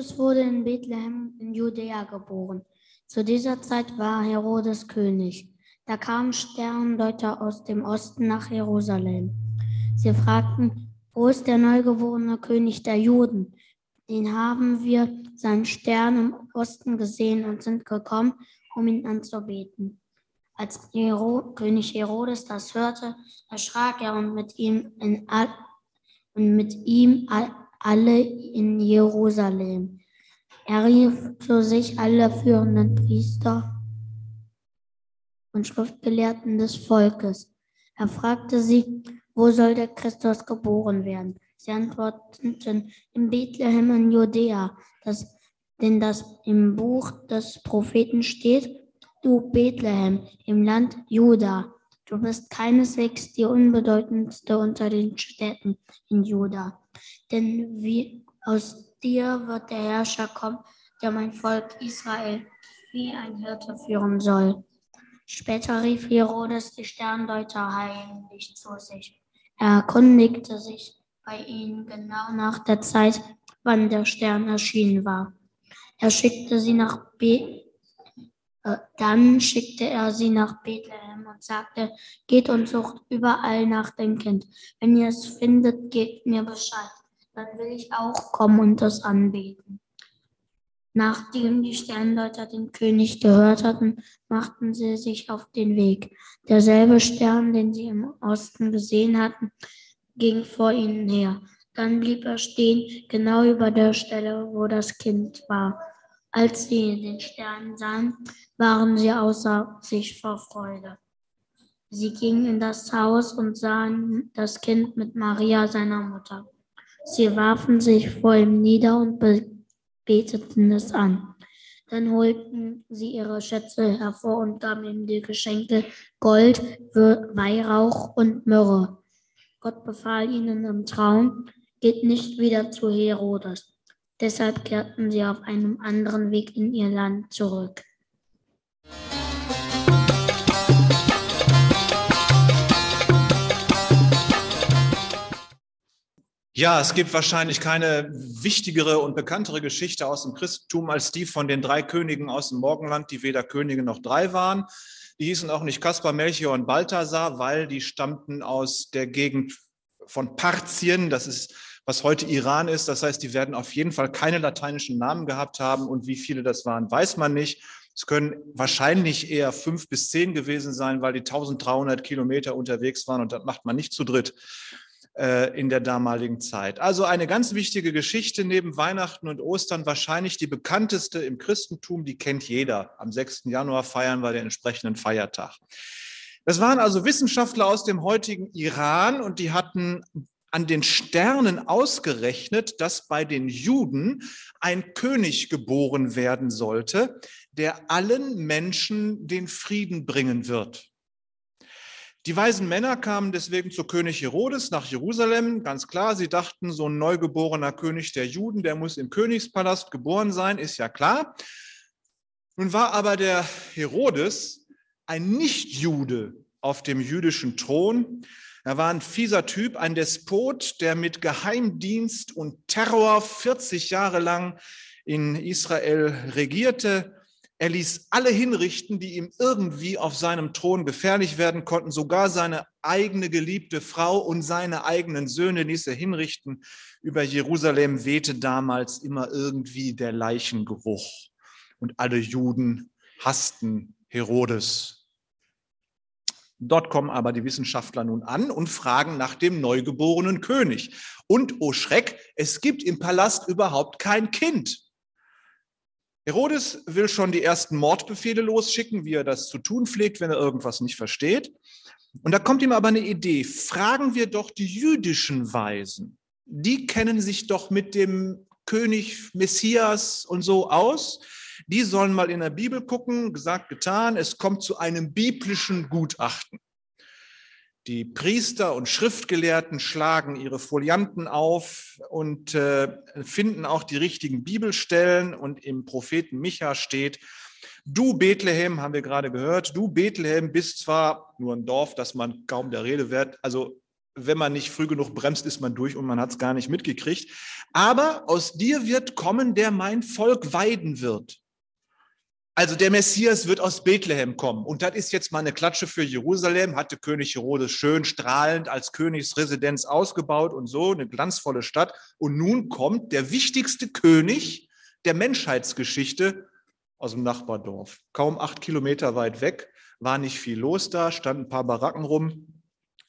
Jesus wurde in Bethlehem in Judäa geboren. Zu dieser Zeit war Herodes König. Da kamen Sterndeuter aus dem Osten nach Jerusalem. Sie fragten, wo ist der neugeborene König der Juden? Den haben wir seinen Stern im Osten gesehen und sind gekommen, um ihn anzubeten. Als Hero König Herodes das hörte, erschrak er und mit ihm, in all, und mit ihm all, alle in Jerusalem. Er rief zu sich alle führenden Priester und Schriftgelehrten des Volkes. Er fragte sie, wo soll der Christus geboren werden? Sie antworteten, in Bethlehem in Judäa, das, denn das im Buch des Propheten steht, du Bethlehem im Land Juda, du bist keineswegs die unbedeutendste unter den Städten in Juda, denn wie aus dir wird der Herrscher kommen, der mein Volk Israel wie ein Hirte führen soll. Später rief Herodes die Sterndeuter heimlich zu sich. Er erkundigte sich bei ihnen genau nach der Zeit, wann der Stern erschienen war. Er schickte sie nach Be äh, dann schickte er sie nach Bethlehem und sagte, geht und sucht überall nach dem Kind. Wenn ihr es findet, gebt mir Bescheid. Dann will ich auch kommen und es anbeten. Nachdem die Sterndeuter den König gehört hatten, machten sie sich auf den Weg. Derselbe Stern, den sie im Osten gesehen hatten, ging vor ihnen her. Dann blieb er stehen, genau über der Stelle, wo das Kind war. Als sie den Stern sahen, waren sie außer sich vor Freude. Sie gingen in das Haus und sahen das Kind mit Maria, seiner Mutter. Sie warfen sich vor ihm nieder und beteten es an. Dann holten sie ihre Schätze hervor und gaben ihm die Geschenke Gold, Weihrauch und Myrrhe. Gott befahl ihnen im Traum, geht nicht wieder zu Herodes. Deshalb kehrten sie auf einem anderen Weg in ihr Land zurück. Ja, es gibt wahrscheinlich keine wichtigere und bekanntere Geschichte aus dem Christentum als die von den drei Königen aus dem Morgenland, die weder Könige noch drei waren. Die hießen auch nicht Kaspar, Melchior und Balthasar, weil die stammten aus der Gegend von Parthien. Das ist, was heute Iran ist. Das heißt, die werden auf jeden Fall keine lateinischen Namen gehabt haben. Und wie viele das waren, weiß man nicht. Es können wahrscheinlich eher fünf bis zehn gewesen sein, weil die 1300 Kilometer unterwegs waren. Und das macht man nicht zu dritt. Äh, in der damaligen Zeit. Also eine ganz wichtige Geschichte neben Weihnachten und Ostern, wahrscheinlich die bekannteste im Christentum, die kennt jeder. Am 6. Januar feiern wir den entsprechenden Feiertag. Das waren also Wissenschaftler aus dem heutigen Iran und die hatten an den Sternen ausgerechnet, dass bei den Juden ein König geboren werden sollte, der allen Menschen den Frieden bringen wird. Die weisen Männer kamen deswegen zu König Herodes nach Jerusalem. Ganz klar, sie dachten, so ein neugeborener König der Juden, der muss im Königspalast geboren sein, ist ja klar. Nun war aber der Herodes ein Nichtjude auf dem jüdischen Thron. Er war ein fieser Typ, ein Despot, der mit Geheimdienst und Terror 40 Jahre lang in Israel regierte. Er ließ alle hinrichten, die ihm irgendwie auf seinem Thron gefährlich werden konnten. Sogar seine eigene geliebte Frau und seine eigenen Söhne ließ er hinrichten. Über Jerusalem wehte damals immer irgendwie der Leichengeruch. Und alle Juden hassten Herodes. Dort kommen aber die Wissenschaftler nun an und fragen nach dem neugeborenen König. Und, oh Schreck, es gibt im Palast überhaupt kein Kind. Herodes will schon die ersten Mordbefehle losschicken, wie er das zu tun pflegt, wenn er irgendwas nicht versteht. Und da kommt ihm aber eine Idee. Fragen wir doch die jüdischen Weisen. Die kennen sich doch mit dem König Messias und so aus. Die sollen mal in der Bibel gucken, gesagt, getan. Es kommt zu einem biblischen Gutachten. Die Priester und Schriftgelehrten schlagen ihre Folianten auf und äh, finden auch die richtigen Bibelstellen. Und im Propheten Micha steht, du Bethlehem, haben wir gerade gehört, du Bethlehem bist zwar nur ein Dorf, das man kaum der Rede wert, also wenn man nicht früh genug bremst, ist man durch und man hat es gar nicht mitgekriegt. Aber aus dir wird kommen, der mein Volk weiden wird. Also der Messias wird aus Bethlehem kommen. Und das ist jetzt mal eine Klatsche für Jerusalem, hatte König Herodes schön strahlend als Königsresidenz ausgebaut und so, eine glanzvolle Stadt. Und nun kommt der wichtigste König der Menschheitsgeschichte aus dem Nachbardorf. Kaum acht Kilometer weit weg, war nicht viel los da, standen ein paar Baracken rum.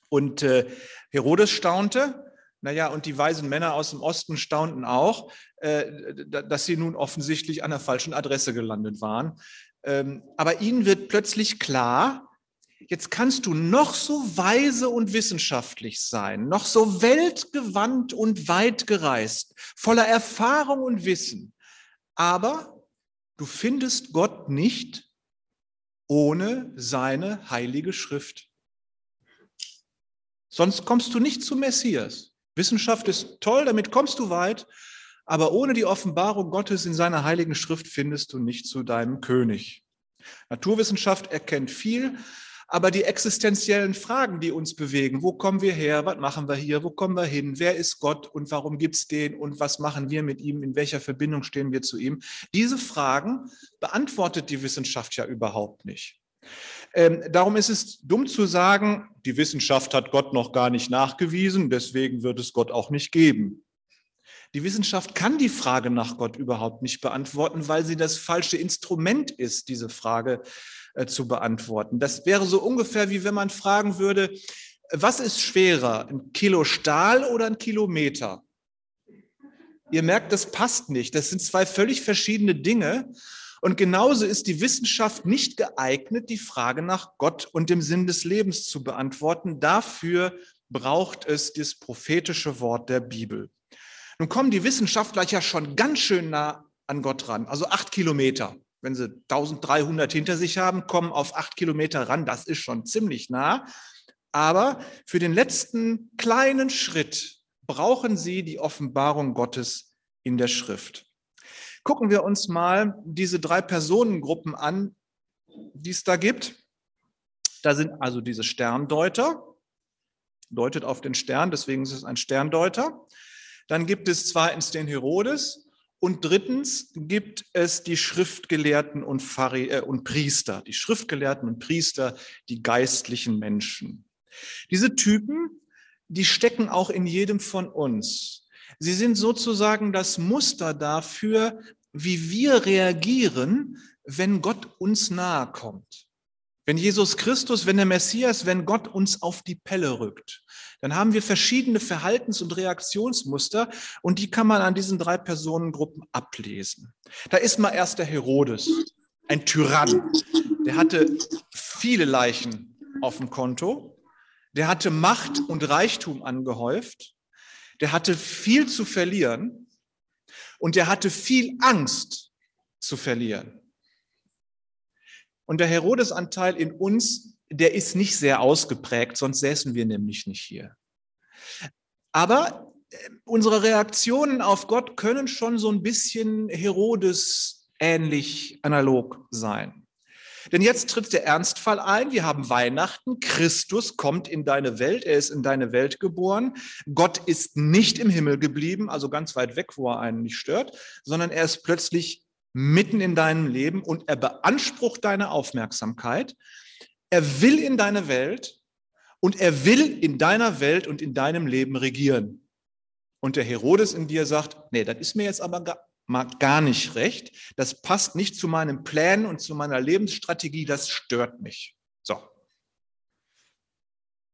Und äh, Herodes staunte, naja, und die weisen Männer aus dem Osten staunten auch, äh, dass sie nun offensichtlich an der falschen Adresse gelandet waren. Ähm, aber ihnen wird plötzlich klar, jetzt kannst du noch so weise und wissenschaftlich sein, noch so weltgewandt und weit gereist, voller Erfahrung und Wissen, aber du findest Gott nicht ohne seine heilige Schrift. Sonst kommst du nicht zu Messias. Wissenschaft ist toll, damit kommst du weit, aber ohne die Offenbarung Gottes in seiner heiligen Schrift findest du nicht zu deinem König. Naturwissenschaft erkennt viel, aber die existenziellen Fragen, die uns bewegen, wo kommen wir her, was machen wir hier, wo kommen wir hin, wer ist Gott und warum gibt es den und was machen wir mit ihm, in welcher Verbindung stehen wir zu ihm, diese Fragen beantwortet die Wissenschaft ja überhaupt nicht. Ähm, darum ist es dumm zu sagen, die Wissenschaft hat Gott noch gar nicht nachgewiesen, deswegen wird es Gott auch nicht geben. Die Wissenschaft kann die Frage nach Gott überhaupt nicht beantworten, weil sie das falsche Instrument ist, diese Frage äh, zu beantworten. Das wäre so ungefähr wie wenn man fragen würde, was ist schwerer, ein Kilo Stahl oder ein Kilometer? Ihr merkt, das passt nicht. Das sind zwei völlig verschiedene Dinge. Und genauso ist die Wissenschaft nicht geeignet, die Frage nach Gott und dem Sinn des Lebens zu beantworten. Dafür braucht es das prophetische Wort der Bibel. Nun kommen die Wissenschaftler ja schon ganz schön nah an Gott ran, also acht Kilometer. Wenn sie 1300 hinter sich haben, kommen auf acht Kilometer ran. Das ist schon ziemlich nah. Aber für den letzten kleinen Schritt brauchen sie die Offenbarung Gottes in der Schrift. Gucken wir uns mal diese drei Personengruppen an, die es da gibt. Da sind also diese Sterndeuter, deutet auf den Stern, deswegen ist es ein Sterndeuter. Dann gibt es zweitens den Herodes und drittens gibt es die Schriftgelehrten und, Phari äh, und Priester, die Schriftgelehrten und Priester, die geistlichen Menschen. Diese Typen, die stecken auch in jedem von uns. Sie sind sozusagen das Muster dafür, wie wir reagieren, wenn Gott uns nahe kommt. Wenn Jesus Christus, wenn der Messias, wenn Gott uns auf die Pelle rückt, dann haben wir verschiedene Verhaltens- und Reaktionsmuster und die kann man an diesen drei Personengruppen ablesen. Da ist mal erst der Herodes, ein Tyrann. Der hatte viele Leichen auf dem Konto. Der hatte Macht und Reichtum angehäuft der hatte viel zu verlieren und der hatte viel Angst zu verlieren. Und der Herodesanteil in uns, der ist nicht sehr ausgeprägt, sonst säßen wir nämlich nicht hier. Aber äh, unsere Reaktionen auf Gott können schon so ein bisschen Herodes ähnlich analog sein. Denn jetzt tritt der Ernstfall ein. Wir haben Weihnachten. Christus kommt in deine Welt. Er ist in deine Welt geboren. Gott ist nicht im Himmel geblieben, also ganz weit weg, wo er einen nicht stört, sondern er ist plötzlich mitten in deinem Leben und er beansprucht deine Aufmerksamkeit. Er will in deine Welt und er will in deiner Welt und in deinem Leben regieren. Und der Herodes in dir sagt, nee, das ist mir jetzt aber gar nicht recht. Das passt nicht zu meinen Plänen und zu meiner Lebensstrategie. Das stört mich. So.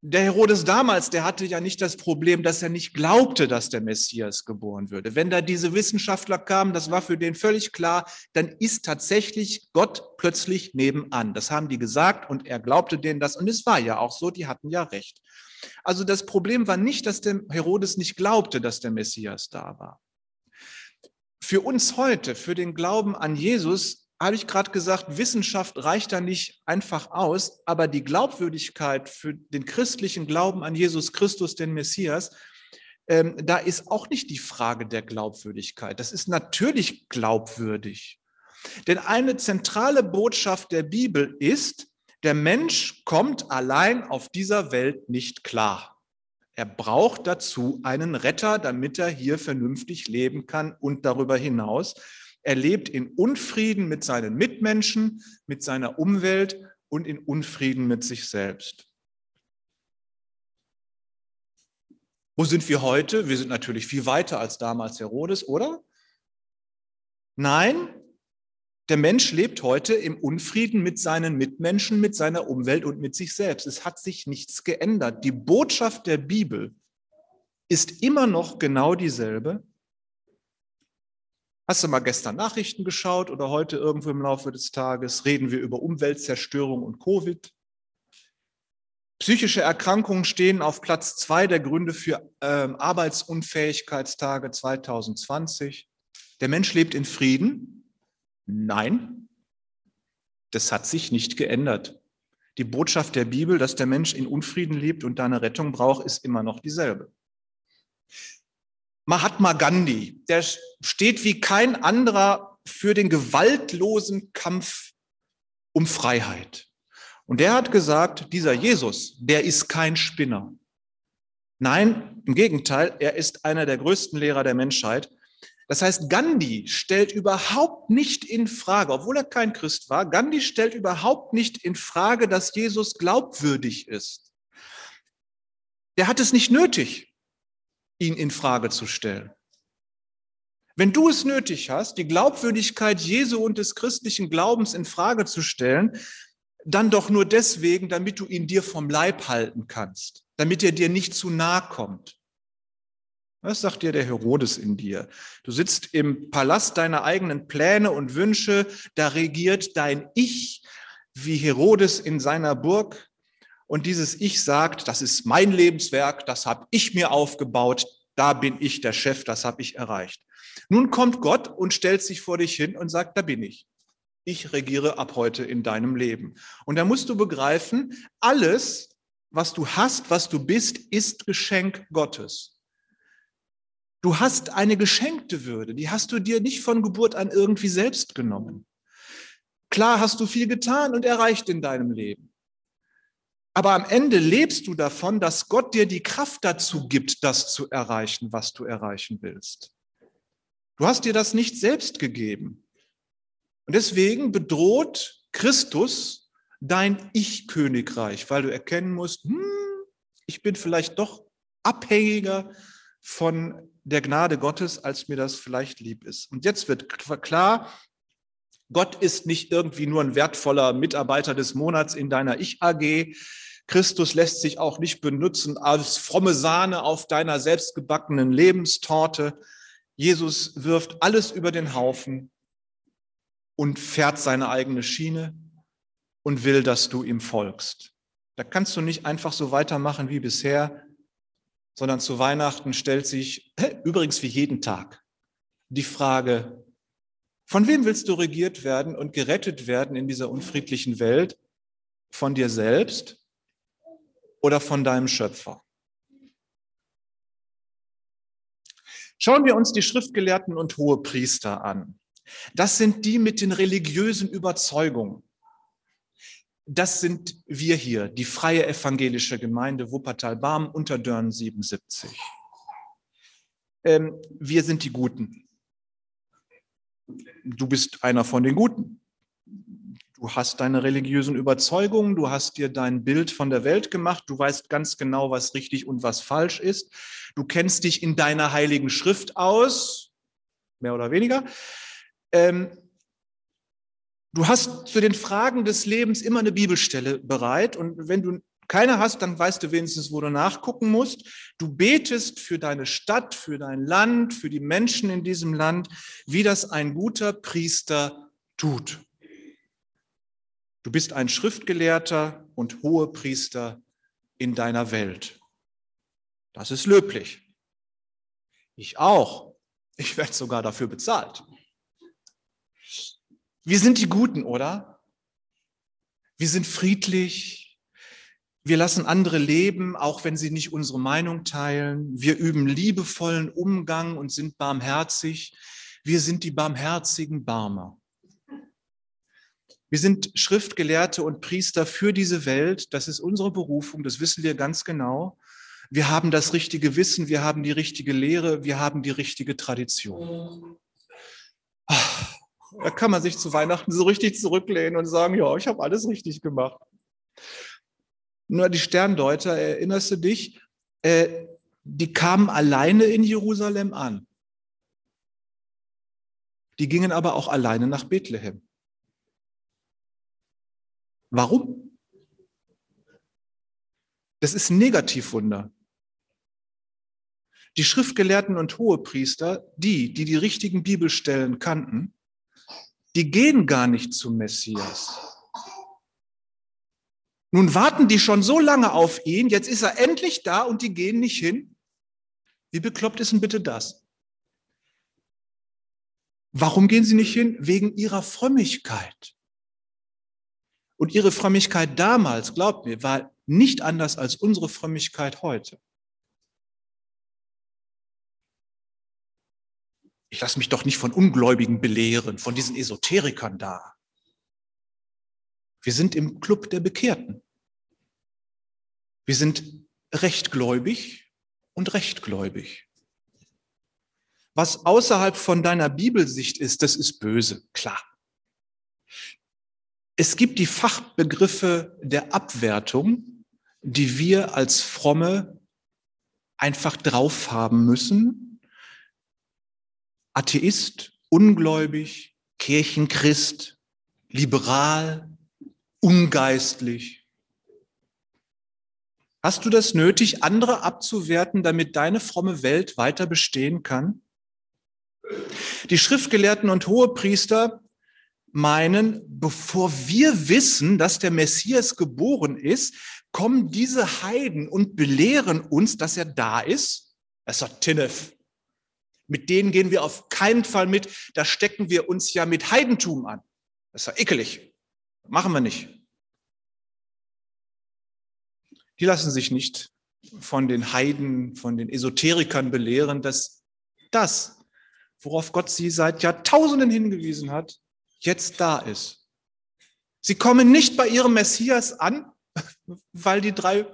Der Herodes damals, der hatte ja nicht das Problem, dass er nicht glaubte, dass der Messias geboren würde. Wenn da diese Wissenschaftler kamen, das war für den völlig klar, dann ist tatsächlich Gott plötzlich nebenan. Das haben die gesagt und er glaubte denen das. Und es war ja auch so, die hatten ja recht. Also das Problem war nicht, dass der Herodes nicht glaubte, dass der Messias da war. Für uns heute, für den Glauben an Jesus, habe ich gerade gesagt, Wissenschaft reicht da nicht einfach aus, aber die Glaubwürdigkeit für den christlichen Glauben an Jesus Christus, den Messias, ähm, da ist auch nicht die Frage der Glaubwürdigkeit. Das ist natürlich glaubwürdig. Denn eine zentrale Botschaft der Bibel ist, der Mensch kommt allein auf dieser Welt nicht klar. Er braucht dazu einen Retter, damit er hier vernünftig leben kann und darüber hinaus. Er lebt in Unfrieden mit seinen Mitmenschen, mit seiner Umwelt und in Unfrieden mit sich selbst. Wo sind wir heute? Wir sind natürlich viel weiter als damals Herodes, oder? Nein, der Mensch lebt heute im Unfrieden mit seinen Mitmenschen, mit seiner Umwelt und mit sich selbst. Es hat sich nichts geändert. Die Botschaft der Bibel ist immer noch genau dieselbe. Hast du mal gestern Nachrichten geschaut oder heute irgendwo im Laufe des Tages? Reden wir über Umweltzerstörung und Covid? Psychische Erkrankungen stehen auf Platz zwei der Gründe für ähm, Arbeitsunfähigkeitstage 2020. Der Mensch lebt in Frieden, Nein, das hat sich nicht geändert. Die Botschaft der Bibel, dass der Mensch in Unfrieden lebt und da eine Rettung braucht, ist immer noch dieselbe. Mahatma Gandhi, der steht wie kein anderer für den gewaltlosen Kampf um Freiheit. Und der hat gesagt, dieser Jesus, der ist kein Spinner. Nein, im Gegenteil, er ist einer der größten Lehrer der Menschheit. Das heißt, Gandhi stellt überhaupt nicht in Frage, obwohl er kein Christ war, Gandhi stellt überhaupt nicht in Frage, dass Jesus glaubwürdig ist. Der hat es nicht nötig, ihn in Frage zu stellen. Wenn du es nötig hast, die Glaubwürdigkeit Jesu und des christlichen Glaubens in Frage zu stellen, dann doch nur deswegen, damit du ihn dir vom Leib halten kannst, damit er dir nicht zu nahe kommt. Was sagt dir der Herodes in dir? Du sitzt im Palast deiner eigenen Pläne und Wünsche, da regiert dein Ich wie Herodes in seiner Burg. Und dieses Ich sagt, das ist mein Lebenswerk, das habe ich mir aufgebaut, da bin ich der Chef, das habe ich erreicht. Nun kommt Gott und stellt sich vor dich hin und sagt, da bin ich. Ich regiere ab heute in deinem Leben. Und da musst du begreifen, alles, was du hast, was du bist, ist Geschenk Gottes. Du hast eine geschenkte Würde, die hast du dir nicht von Geburt an irgendwie selbst genommen. Klar hast du viel getan und erreicht in deinem Leben. Aber am Ende lebst du davon, dass Gott dir die Kraft dazu gibt, das zu erreichen, was du erreichen willst. Du hast dir das nicht selbst gegeben. Und deswegen bedroht Christus dein Ich-Königreich, weil du erkennen musst, hm, ich bin vielleicht doch abhängiger von der Gnade Gottes, als mir das vielleicht lieb ist. Und jetzt wird klar, Gott ist nicht irgendwie nur ein wertvoller Mitarbeiter des Monats in deiner Ich-AG. Christus lässt sich auch nicht benutzen als fromme Sahne auf deiner selbstgebackenen Lebenstorte. Jesus wirft alles über den Haufen und fährt seine eigene Schiene und will, dass du ihm folgst. Da kannst du nicht einfach so weitermachen wie bisher, sondern zu Weihnachten stellt sich, übrigens wie jeden Tag, die Frage, von wem willst du regiert werden und gerettet werden in dieser unfriedlichen Welt? Von dir selbst oder von deinem Schöpfer? Schauen wir uns die Schriftgelehrten und Hohepriester an. Das sind die mit den religiösen Überzeugungen das sind wir hier, die Freie Evangelische Gemeinde Wuppertal-Barm unter Dörn 77. Ähm, wir sind die Guten. Du bist einer von den Guten. Du hast deine religiösen Überzeugungen, du hast dir dein Bild von der Welt gemacht, du weißt ganz genau, was richtig und was falsch ist. Du kennst dich in deiner heiligen Schrift aus, mehr oder weniger. Ähm, Du hast für den Fragen des Lebens immer eine Bibelstelle bereit und wenn du keine hast, dann weißt du wenigstens, wo du nachgucken musst. Du betest für deine Stadt, für dein Land, für die Menschen in diesem Land, wie das ein guter Priester tut. Du bist ein Schriftgelehrter und Hohepriester in deiner Welt. Das ist löblich. Ich auch. Ich werde sogar dafür bezahlt. Wir sind die Guten, oder? Wir sind friedlich. Wir lassen andere leben, auch wenn sie nicht unsere Meinung teilen. Wir üben liebevollen Umgang und sind barmherzig. Wir sind die barmherzigen Barmer. Wir sind Schriftgelehrte und Priester für diese Welt. Das ist unsere Berufung, das wissen wir ganz genau. wir haben das richtige Wissen, wir haben die richtige Lehre, wir haben die richtige Tradition. Da kann man sich zu Weihnachten so richtig zurücklehnen und sagen, ja, ich habe alles richtig gemacht. Nur die Sterndeuter, erinnerst du dich, äh, die kamen alleine in Jerusalem an. Die gingen aber auch alleine nach Bethlehem. Warum? Das ist ein Negativwunder. Die Schriftgelehrten und Hohepriester, die, die die richtigen Bibelstellen kannten, die gehen gar nicht zum Messias. Nun warten die schon so lange auf ihn, jetzt ist er endlich da und die gehen nicht hin. Wie bekloppt ist denn bitte das? Warum gehen sie nicht hin? Wegen ihrer Frömmigkeit. Und ihre Frömmigkeit damals, glaubt mir, war nicht anders als unsere Frömmigkeit heute. Ich lasse mich doch nicht von Ungläubigen belehren, von diesen Esoterikern da. Wir sind im Club der Bekehrten. Wir sind rechtgläubig und rechtgläubig. Was außerhalb von deiner Bibelsicht ist, das ist böse, klar. Es gibt die Fachbegriffe der Abwertung, die wir als Fromme einfach drauf haben müssen. Atheist, ungläubig, Kirchenchrist, liberal, ungeistlich. Hast du das nötig, andere abzuwerten, damit deine fromme Welt weiter bestehen kann? Die Schriftgelehrten und Hohepriester meinen, bevor wir wissen, dass der Messias geboren ist, kommen diese Heiden und belehren uns, dass er da ist. Das ist doch Tinnef. Mit denen gehen wir auf keinen Fall mit. Da stecken wir uns ja mit Heidentum an. Das ist doch ekelig. Machen wir nicht. Die lassen sich nicht von den Heiden, von den Esoterikern belehren, dass das, worauf Gott sie seit Jahrtausenden hingewiesen hat, jetzt da ist. Sie kommen nicht bei ihrem Messias an, weil die drei,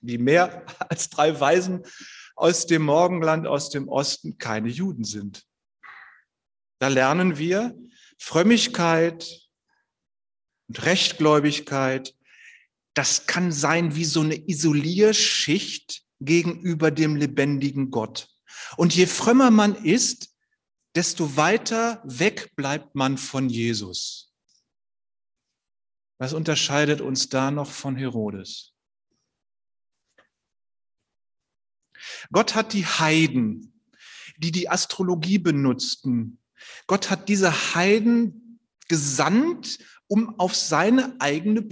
wie mehr als drei Weisen aus dem Morgenland, aus dem Osten keine Juden sind. Da lernen wir Frömmigkeit und Rechtgläubigkeit das kann sein wie so eine Isolierschicht gegenüber dem lebendigen Gott. Und je frömmer man ist, desto weiter weg bleibt man von Jesus. Was unterscheidet uns da noch von Herodes? Gott hat die Heiden, die die Astrologie benutzten, Gott hat diese Heiden gesandt, um auf seine eigene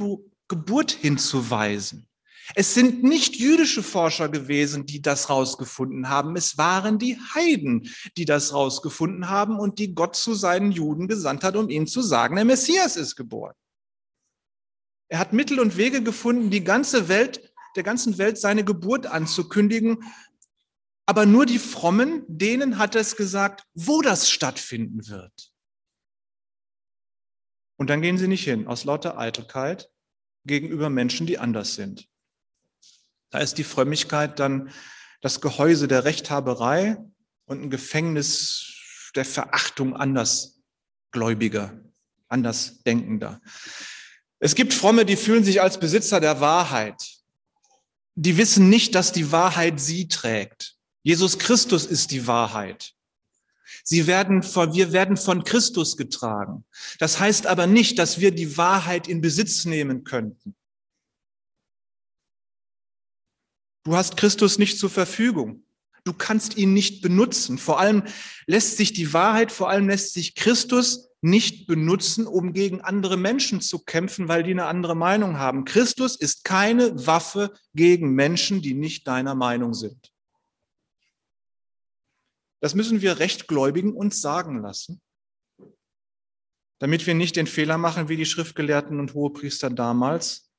Geburt hinzuweisen. Es sind nicht jüdische Forscher gewesen, die das rausgefunden haben. Es waren die Heiden, die das rausgefunden haben und die Gott zu seinen Juden gesandt hat, um ihnen zu sagen, der Messias ist geboren. Er hat Mittel und Wege gefunden, die ganze Welt, der ganzen Welt seine Geburt anzukündigen. Aber nur die Frommen, denen hat er es gesagt, wo das stattfinden wird. Und dann gehen sie nicht hin, aus lauter Eitelkeit gegenüber Menschen, die anders sind. Da ist die Frömmigkeit dann das Gehäuse der Rechthaberei und ein Gefängnis der Verachtung andersgläubiger, andersdenkender. Es gibt Fromme, die fühlen sich als Besitzer der Wahrheit. Die wissen nicht, dass die Wahrheit sie trägt. Jesus Christus ist die Wahrheit. Sie werden von, wir werden von Christus getragen. Das heißt aber nicht, dass wir die Wahrheit in Besitz nehmen könnten. Du hast Christus nicht zur Verfügung. Du kannst ihn nicht benutzen. Vor allem lässt sich die Wahrheit, vor allem lässt sich Christus nicht benutzen, um gegen andere Menschen zu kämpfen, weil die eine andere Meinung haben. Christus ist keine Waffe gegen Menschen, die nicht deiner Meinung sind. Das müssen wir Rechtgläubigen uns sagen lassen, damit wir nicht den Fehler machen wie die Schriftgelehrten und Hohepriester damals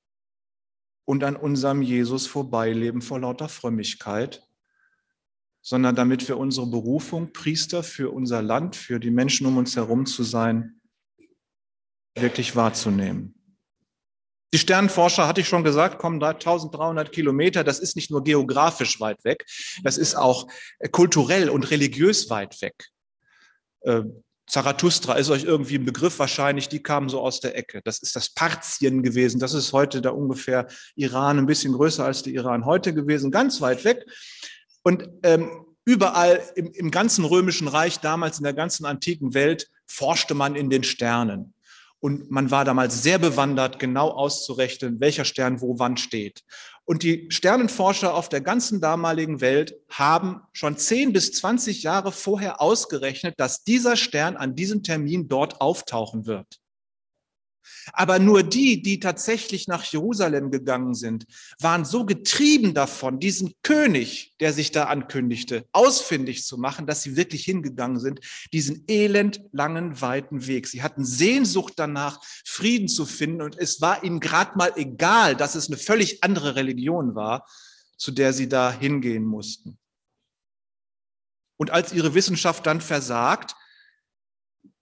und an unserem Jesus vorbeileben vor lauter Frömmigkeit, sondern damit wir unsere Berufung, Priester für unser Land, für die Menschen um uns herum zu sein, wirklich wahrzunehmen. Die Sternenforscher, hatte ich schon gesagt, kommen 1300 Kilometer. Das ist nicht nur geografisch weit weg, das ist auch äh, kulturell und religiös weit weg. Äh, Zarathustra ist euch irgendwie ein Begriff wahrscheinlich, die kamen so aus der Ecke. Das ist das Parthien gewesen. Das ist heute da ungefähr Iran, ein bisschen größer als der Iran heute gewesen, ganz weit weg. Und ähm, überall im, im ganzen römischen Reich, damals in der ganzen antiken Welt, forschte man in den Sternen. Und man war damals sehr bewandert, genau auszurechnen, welcher Stern wo wann steht. Und die Sternenforscher auf der ganzen damaligen Welt haben schon 10 bis 20 Jahre vorher ausgerechnet, dass dieser Stern an diesem Termin dort auftauchen wird. Aber nur die, die tatsächlich nach Jerusalem gegangen sind, waren so getrieben davon, diesen König, der sich da ankündigte, ausfindig zu machen, dass sie wirklich hingegangen sind, diesen elend langen, weiten Weg. Sie hatten Sehnsucht danach, Frieden zu finden und es war ihnen gerade mal egal, dass es eine völlig andere Religion war, zu der sie da hingehen mussten. Und als ihre Wissenschaft dann versagt,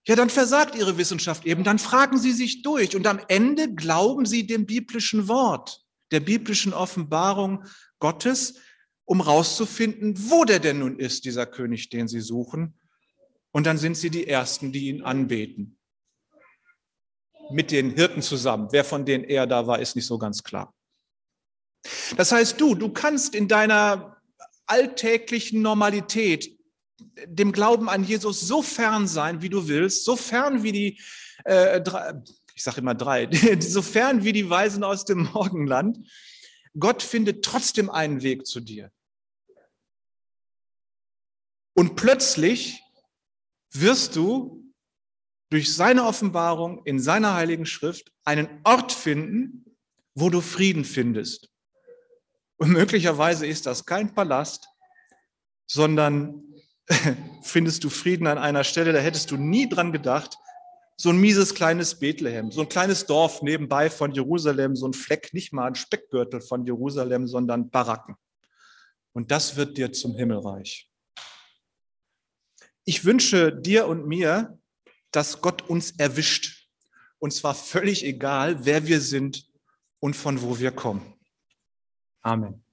ja, dann versagt ihre Wissenschaft eben, dann fragen sie sich durch und am Ende glauben sie dem biblischen Wort, der biblischen Offenbarung Gottes, um rauszufinden, wo der denn nun ist, dieser König, den sie suchen. Und dann sind sie die Ersten, die ihn anbeten. Mit den Hirten zusammen. Wer von denen er da war, ist nicht so ganz klar. Das heißt, du, du kannst in deiner alltäglichen Normalität dem Glauben an Jesus so fern sein, wie du willst, so fern wie die, äh, drei, ich sage immer drei, so fern wie die Weisen aus dem Morgenland. Gott findet trotzdem einen Weg zu dir. Und plötzlich wirst du durch seine Offenbarung in seiner heiligen Schrift einen Ort finden, wo du Frieden findest. Und möglicherweise ist das kein Palast, sondern findest du Frieden an einer Stelle, da hättest du nie dran gedacht. So ein mieses kleines Bethlehem, so ein kleines Dorf nebenbei von Jerusalem, so ein Fleck, nicht mal ein Speckgürtel von Jerusalem, sondern Baracken. Und das wird dir zum Himmelreich. Ich wünsche dir und mir, dass Gott uns erwischt. Und zwar völlig egal, wer wir sind und von wo wir kommen. Amen.